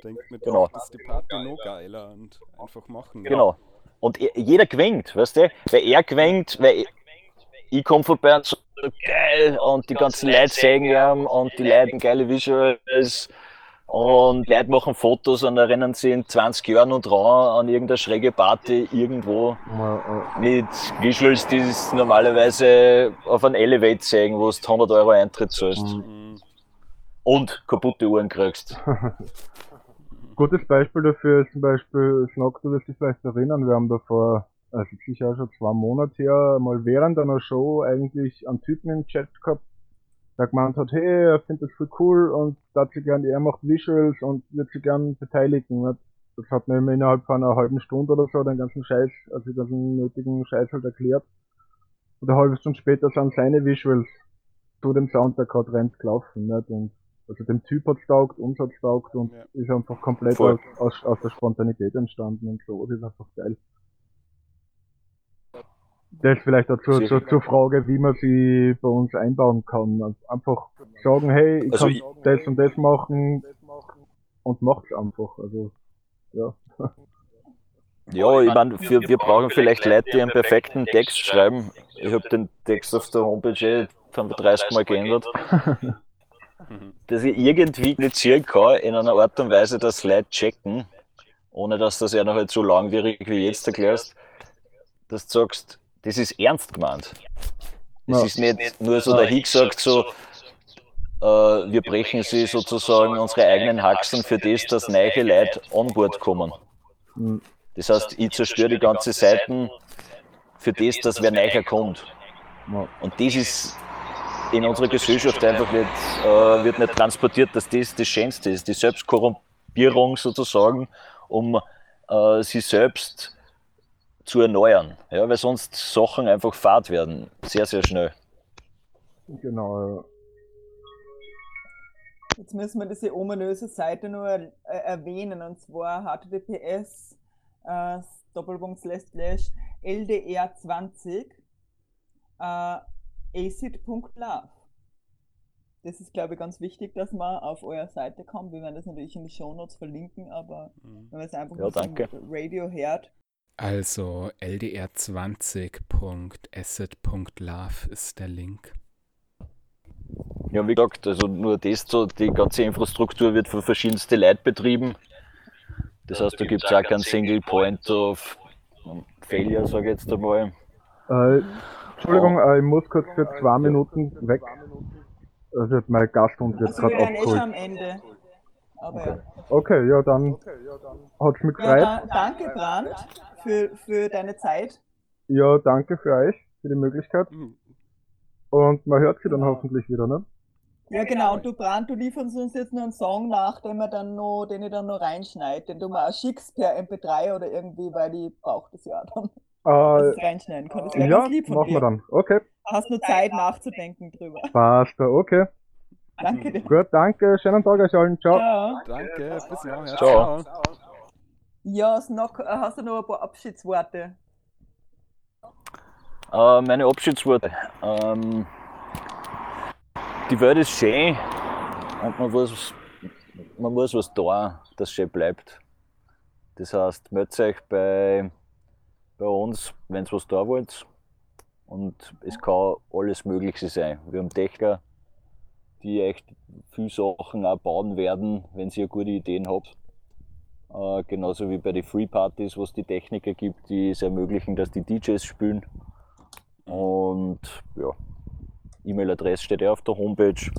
denkt mit genau. ist die Party noch geiler und einfach machen. Genau. Und jeder gewinnt, weißt du? Weil er gewinnt, weil ich komme vorbei und so geil und die ganzen Leute sagen ja und die Leute geile Visuals und Leute machen Fotos und erinnern sich in 20 Jahren und dran an irgendeine schräge Party irgendwo mit Visuals, die es normalerweise auf einem Elevate zeigen, wo du 100 Euro Eintritt zahlst. Mhm. Und kaputte Uhren kriegst. Gutes Beispiel dafür ist zum Beispiel, Schnock, du wirst dich vielleicht erinnern, wir haben da vor also sicher schon zwei Monate her, mal während einer Show eigentlich einen Typen im Chat gehabt, der gemeint hat, hey, er findet das voll cool und dazu sich gern, er macht Visuals und wird sich gern beteiligen. Das hat mir innerhalb von einer halben Stunde oder so den ganzen Scheiß, also den ganzen nötigen Scheiß halt erklärt. Und eine halbe Stunde später sind seine Visuals zu dem Sound, der gerade rennt, gelaufen. Nicht? Und also dem Typ hat's taugt, uns hat's taugt und ja. ist einfach komplett aus, aus, aus der Spontanität entstanden und so. Das ist einfach geil. Das ist vielleicht auch zur, zur, zur Frage, wie man sie bei uns einbauen kann. Also einfach sagen, hey, ich also kann ich, das und das machen und macht's einfach. Also, ja. Ja, ich meine, wir, wir brauchen vielleicht Leute, die einen perfekten Text schreiben. Ich habe den Text auf der Homepage 35 Mal geändert. dass ich irgendwie kommunizieren kann in einer Art und Weise, dass Leute checken, ohne dass das ja noch halt so langwierig wie jetzt erklärst, dass du sagst, das ist ernst gemeint. Das ja. ist nicht nur so dahin gesagt, so, äh, wir brechen sie sozusagen unsere eigenen Haxen für das, dass neue Leute on board kommen. Mhm. Das heißt, ich zerstöre die ganze Seiten für das, dass wer näher kommt. Und das ist in unserer Gesellschaft einfach nicht, äh, wird nicht transportiert, dass das das Schönste ist, die Selbstkorrumpierung sozusagen, um äh, sich selbst zu erneuern. Ja, weil sonst Sachen einfach fad werden, sehr, sehr schnell. Genau. Jetzt müssen wir diese ominöse Seite nur äh, erwähnen, und zwar https äh, Doppelpunkt slash ldr20 äh, acid.love. Das ist, glaube ich, ganz wichtig, dass man auf eure Seite kommt. Wir werden das natürlich in die Shownotes verlinken, aber mhm. wenn man es einfach ja, danke. Radio hört. Also ldr20.acid.love ist der Link. Ja, wie gesagt, also nur das so, die ganze Infrastruktur wird von verschiedensten Leuten betrieben. Das heißt, da gibt es auch keinen Single Point of Failure, sage ich jetzt einmal. Äh, Entschuldigung, äh, ich muss kurz für zwei Minuten weg. Also mein Gasthund wird gerade abgeholt. Also wir am Ende. Aber okay. ja. Okay, ja, dann hat's mich gefreut. Ja, danke, Brand, für, für deine Zeit. Ja, danke für euch, für die Möglichkeit. Und man hört sie dann hoffentlich wieder, ne? Ja, genau. Und du, Brand, du lieferst uns jetzt nur einen Song nach, den, wir dann noch, den ich dann noch reinschneide, den du mal schickst per MP3 oder irgendwie, weil die braucht das ja dann. Äh, reinschneiden kann. Das ja, ganz lieb von machen dir. wir dann. Okay. Hast nur Zeit nachzudenken drüber. Passt, okay. Danke dir. Gut, danke. Schönen Tag euch allen. Ciao. Ciao. Danke, bis nachher. Ciao. Ja, noch, hast du noch ein paar Abschiedsworte? Uh, meine Abschiedsworte. Ähm, die Welt ist schön und man muss, man muss was tun, das schön bleibt. Das heißt, meldet euch bei, bei uns, wenn ihr was da wollt. Und es kann alles Mögliche sein. Wir haben Techniker, die echt viele Sachen auch bauen werden, wenn ihr gute Ideen habt. Äh, genauso wie bei den Free Partys, wo es die Techniker gibt, die es ermöglichen, dass die DJs spielen. Und ja, E-Mail-Adresse steht ja auf der Homepage.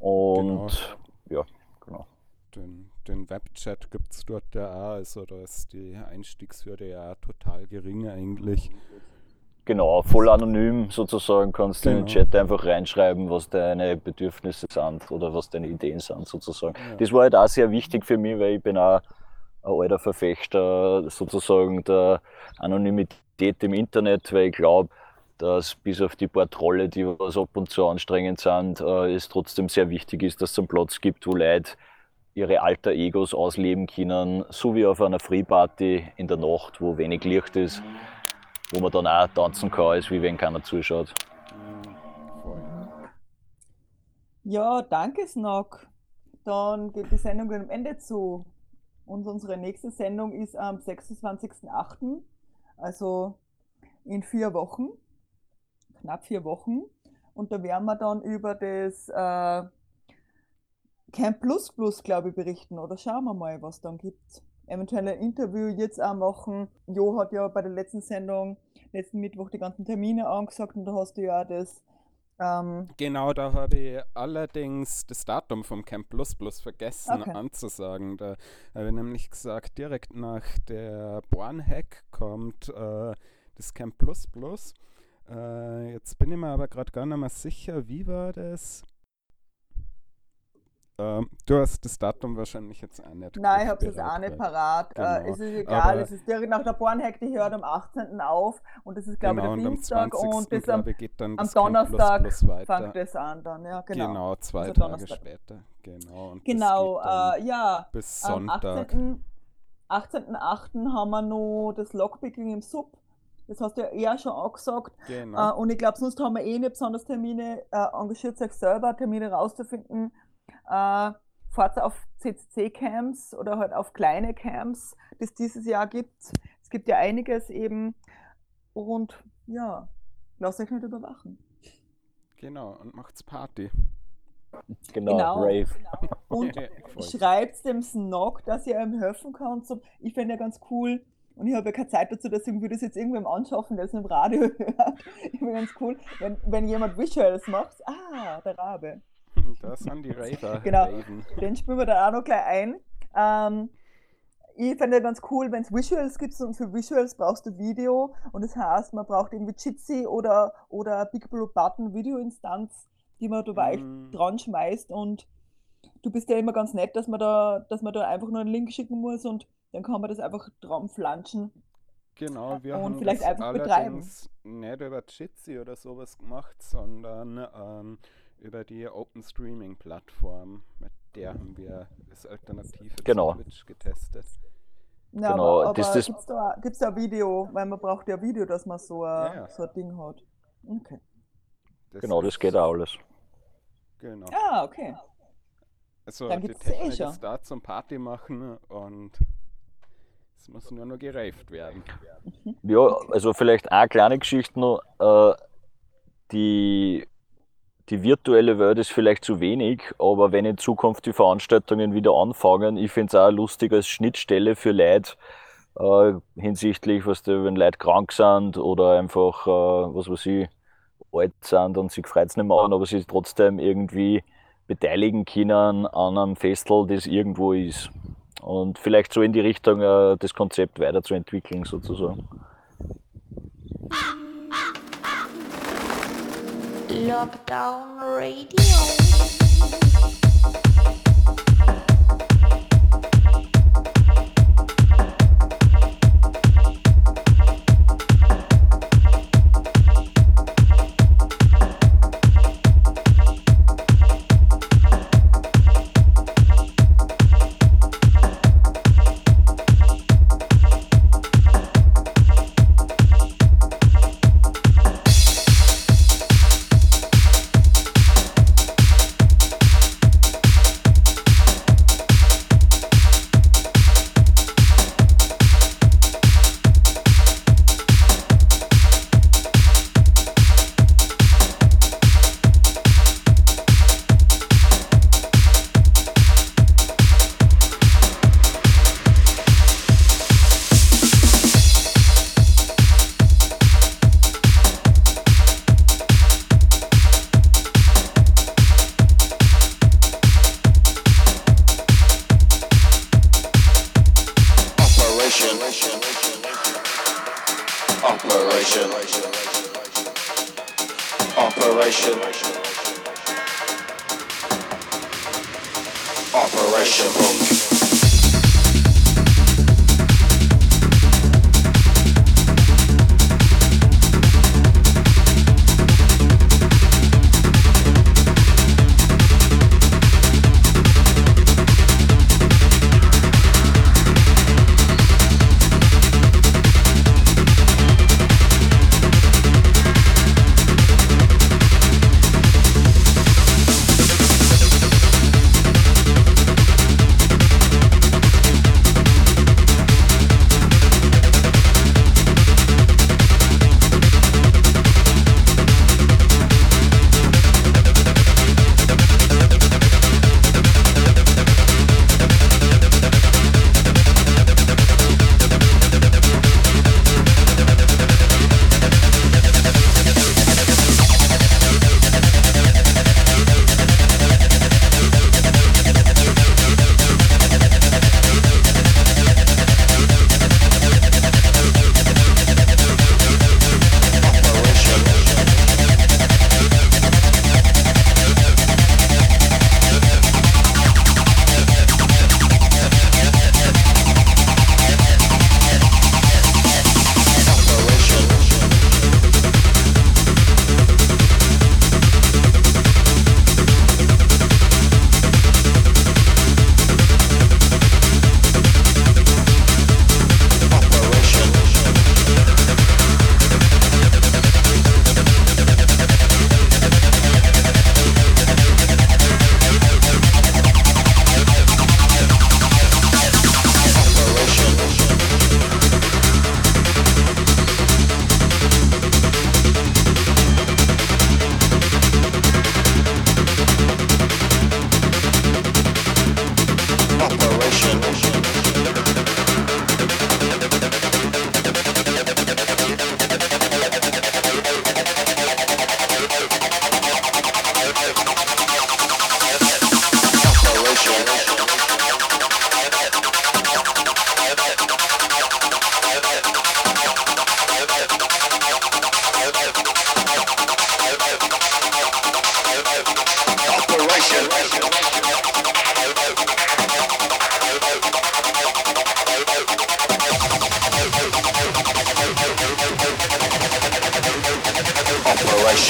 Und genau. ja, genau. Den, den Webchat gibt es dort ja auch, also da ist die Einstiegshürde ja total gering eigentlich. Genau, voll anonym sozusagen kannst du genau. in den genau. Chat einfach reinschreiben, was deine Bedürfnisse sind oder was deine Ideen sind sozusagen. Ja. Das war halt auch sehr wichtig für mich, weil ich bin auch ein alter Verfechter sozusagen der Anonymität im Internet, weil ich glaube, dass bis auf die paar Trolle, die was ab und zu anstrengend sind, äh, es trotzdem sehr wichtig ist, dass es einen Platz gibt, wo Leute ihre alter Egos ausleben können, so wie auf einer Free-Party in der Nacht, wo wenig Licht ist, wo man dann auch tanzen kann, als wie wenn keiner zuschaut. Ja, danke Snock. Dann geht die Sendung am Ende zu. Und unsere nächste Sendung ist am 26.08., also in vier Wochen knapp vier Wochen. Und da werden wir dann über das äh, Camp Plus Plus, glaube ich, berichten. Oder schauen wir mal, was dann gibt. Eventuell ein Interview jetzt auch machen. Jo hat ja bei der letzten Sendung, letzten Mittwoch, die ganzen Termine angesagt und da hast du ja das. Ähm genau, da habe ich allerdings das Datum vom Camp Plus Plus vergessen okay. anzusagen. Da habe ich nämlich gesagt, direkt nach der Born-Hack kommt äh, das Camp Plus Plus. Äh, jetzt bin ich mir aber gerade gar nicht mehr sicher, wie war das? Ähm, du hast das Datum wahrscheinlich jetzt auch nicht. Nein, ich habe es auch nicht parat. Äh, genau. Äh, es ist egal, aber es ist direkt nach der Bornhack, die hört am 18. auf und das ist, glaube genau, ich, der Dienstag und, das am, am Donnerstag plus plus fängt das an dann. Ja, genau. genau zwei also Tage später. Genau, und genau äh, ja. Bis Sonntag. Am 18.8. 18 haben wir noch das Lockpicking im Sub das hast du ja eher schon angesagt. Genau. Äh, und ich glaube, sonst haben wir eh nicht besonders Termine, äh, engagiert euch selber, Termine rauszufinden. Äh, fahrt auf CCC-Camps oder halt auf kleine Camps, die es dieses Jahr gibt. Es gibt ja einiges eben. Und ja, lasst euch nicht überwachen. Genau, und macht's Party. Genau, genau. Rave. Und schreibt dem Snog, dass ihr ihm helfen könnt. Ich fände ja ganz cool, und ich habe ja keine Zeit dazu, deswegen würde ich es jetzt irgendwem anschaffen, der es im Radio hört. Ich finde ganz cool, wenn, wenn jemand Visuals macht. Ah, der Rabe. Das sind die Raver. genau, Raven. den spielen wir dann auch noch gleich ein. Ähm, ich fände ganz cool, wenn es Visuals gibt und für Visuals brauchst du Video und das heißt, man braucht irgendwie Jitsi oder, oder Big Blue Button Video-Instanz, die man dabei mm. dran schmeißt und du bist ja immer ganz nett, dass man da, dass man da einfach nur einen Link schicken muss und dann kann man das einfach dran flanschen. Genau, wir und haben vielleicht das einfach allerdings betreiben. nicht über Jitsi oder sowas gemacht, sondern ähm, über die Open Streaming Plattform, mit der haben wir das Alternative genau. Twitch getestet. Ja, genau, aber, aber das, gibt es da, gibt's da Video, weil man braucht ja Video, dass man so, ein, ja, ja. so ein Ding hat. Okay. Das genau, das geht auch alles. Genau. Ah, okay. Also Dann die Technik eh ist da zum Party machen und es muss nur noch gereift werden. Ja, also vielleicht eine kleine Geschichte noch. Äh, die die virtuelle Welt ist vielleicht zu wenig, aber wenn in Zukunft die Veranstaltungen wieder anfangen, ich finde es auch lustig als Schnittstelle für Leute äh, hinsichtlich, was da, wenn Leute krank sind oder einfach, äh, was weiß ich, alt sind und sich freut es nicht mehr an, aber sie trotzdem irgendwie beteiligen können an einem Festel, das irgendwo ist. Und vielleicht so in die Richtung äh, das Konzept weiterzuentwickeln, sozusagen. Lockdown Radio. No,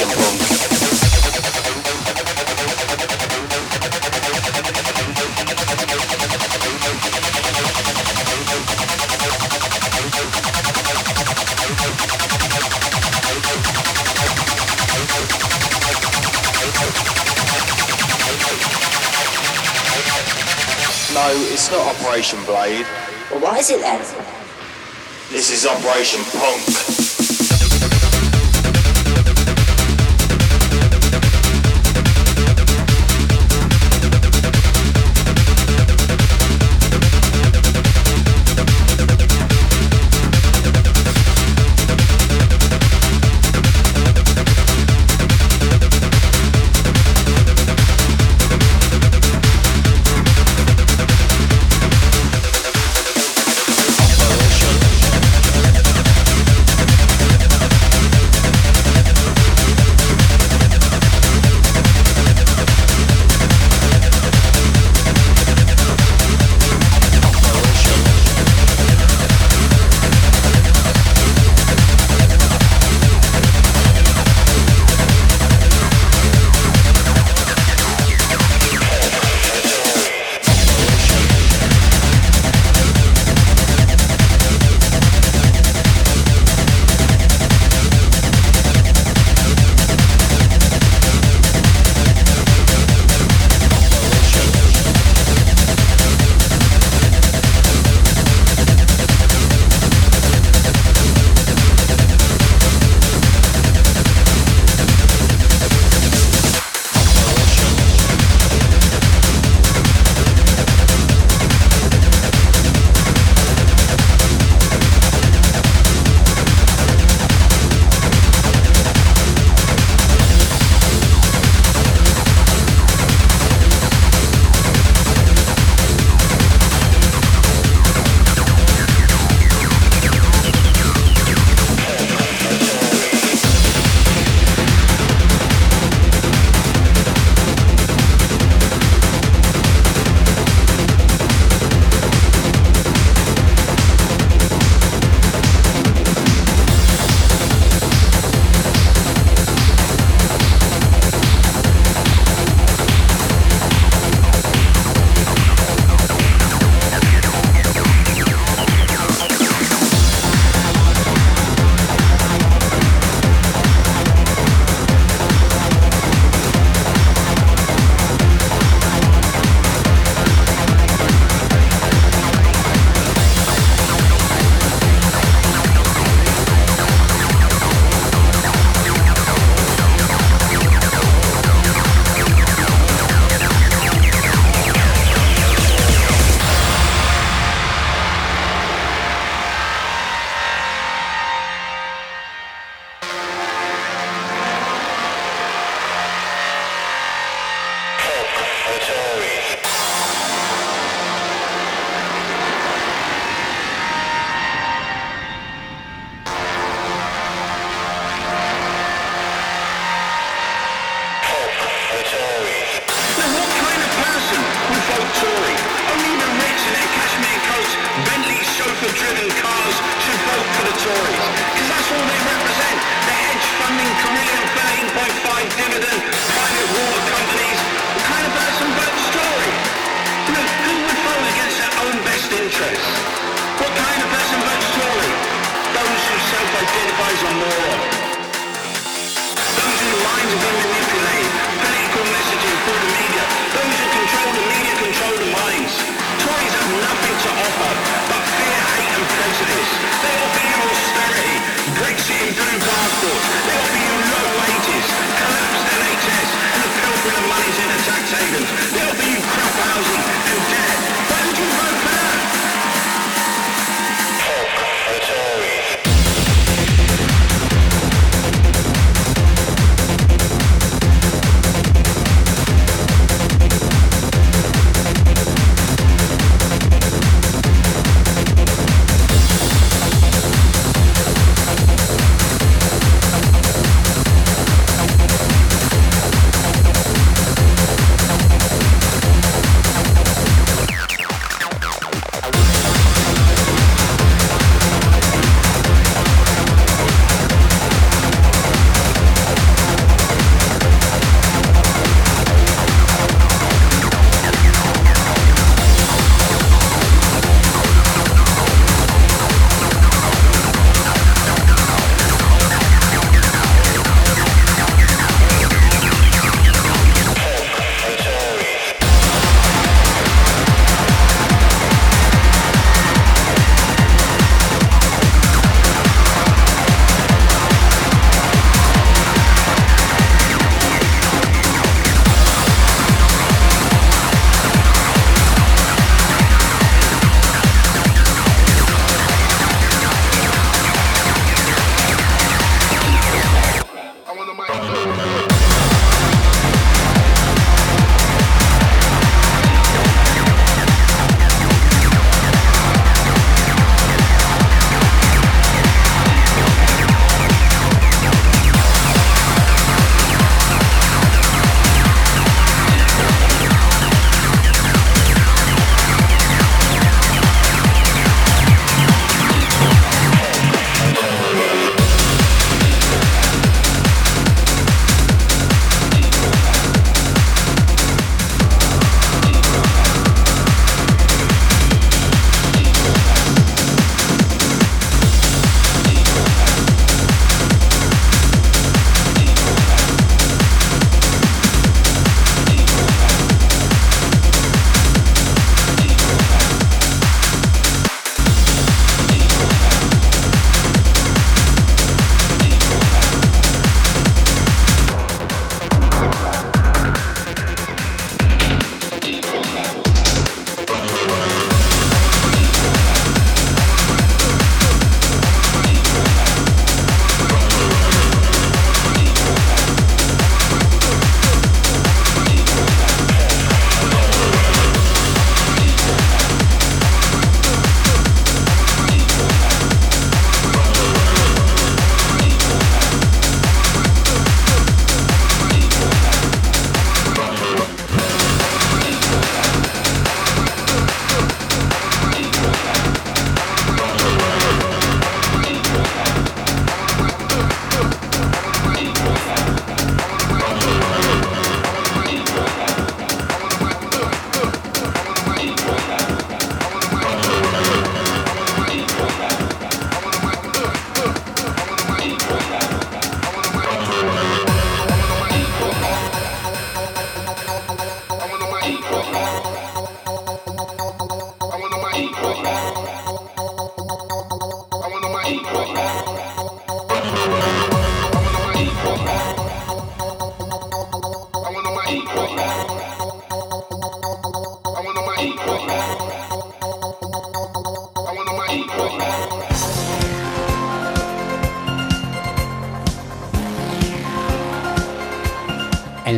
it's not Operation Blade. Well, what is it then? This is Operation Punk.